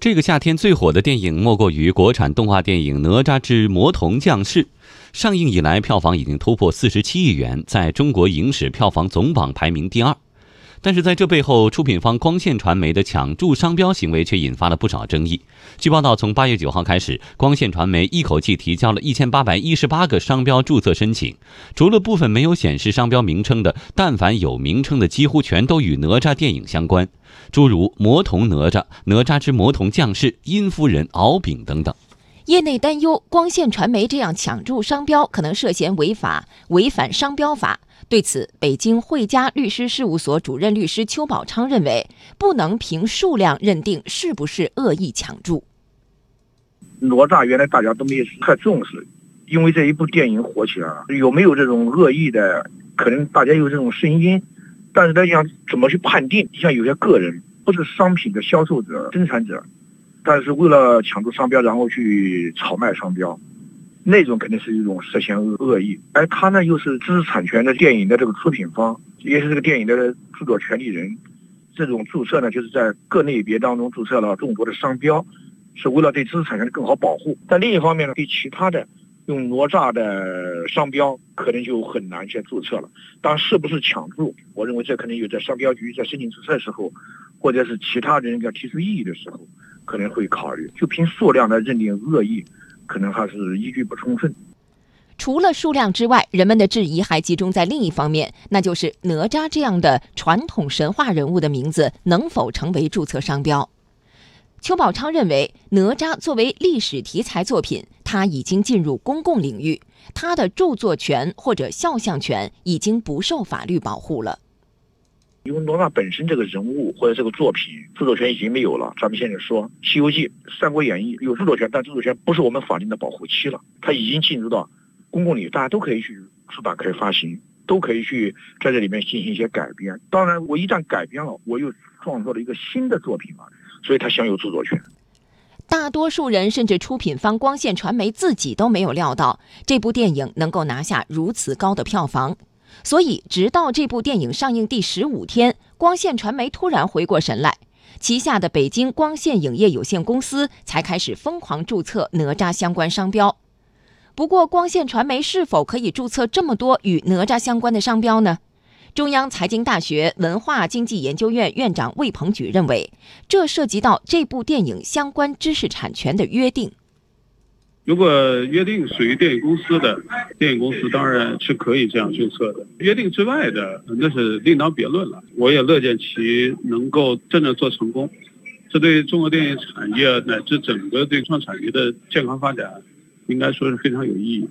这个夏天最火的电影莫过于国产动画电影《哪吒之魔童降世》，上映以来票房已经突破四十七亿元，在中国影史票房总榜排名第二。但是在这背后，出品方光线传媒的抢注商标行为却引发了不少争议。据报道，从八月九号开始，光线传媒一口气提交了一千八百一十八个商标注册申请，除了部分没有显示商标名称的，但凡有名称的，几乎全都与哪吒电影相关，诸如“魔童哪吒”“哪吒之魔童降世”“殷夫人”“敖丙”等等。业内担忧，光线传媒这样抢注商标可能涉嫌违法，违反商标法。对此，北京汇佳律师事务所主任律师邱宝昌认为，不能凭数量认定是不是恶意抢注。哪吒原来大家都没有太重视，因为这一部电影火起来了，有没有这种恶意的？可能大家有这种声音，但是他，想怎么去判定？像有些个人不是商品的销售者、生产者。但是为了抢注商标，然后去炒卖商标，那种肯定是一种涉嫌恶恶意。而他呢，又是知识产权的电影的这个出品方，也是这个电影的著作权利人。这种注册呢，就是在各类别当中注册了众多的商标，是为了对知识产权的更好保护。但另一方面呢，对其他的用哪吒的商标，可能就很难去注册了。当然，是不是抢注，我认为这可能有在商标局在申请注册的时候，或者是其他人要提出异议的时候。可能会考虑，就凭数量来认定恶意，可能还是依据不充分。除了数量之外，人们的质疑还集中在另一方面，那就是哪吒这样的传统神话人物的名字能否成为注册商标？邱宝昌认为，哪吒作为历史题材作品，它已经进入公共领域，它的著作权或者肖像权已经不受法律保护了。因为哪吒本身这个人物或者这个作品著作权已经没有了，咱们现在说《西游记》《三国演义》有著作权，但著作权不是我们法定的保护期了，它已经进入到公共领域，大家都可以去出版、可以发行，都可以去在这里面进行一些改编。当然，我一旦改编了，我又创作了一个新的作品嘛，所以它享有著作权。大多数人甚至出品方光线传媒自己都没有料到这部电影能够拿下如此高的票房。所以，直到这部电影上映第十五天，光线传媒突然回过神来，旗下的北京光线影业有限公司才开始疯狂注册哪吒相关商标。不过，光线传媒是否可以注册这么多与哪吒相关的商标呢？中央财经大学文化经济研究院院长魏鹏举认为，这涉及到这部电影相关知识产权的约定。如果约定属于电影公司的，电影公司当然是可以这样注册的。约定之外的，那是另当别论了。我也乐见其能够真正做成功，这对中国电影产业乃至整个对创产业的健康发展，应该说是非常有意义。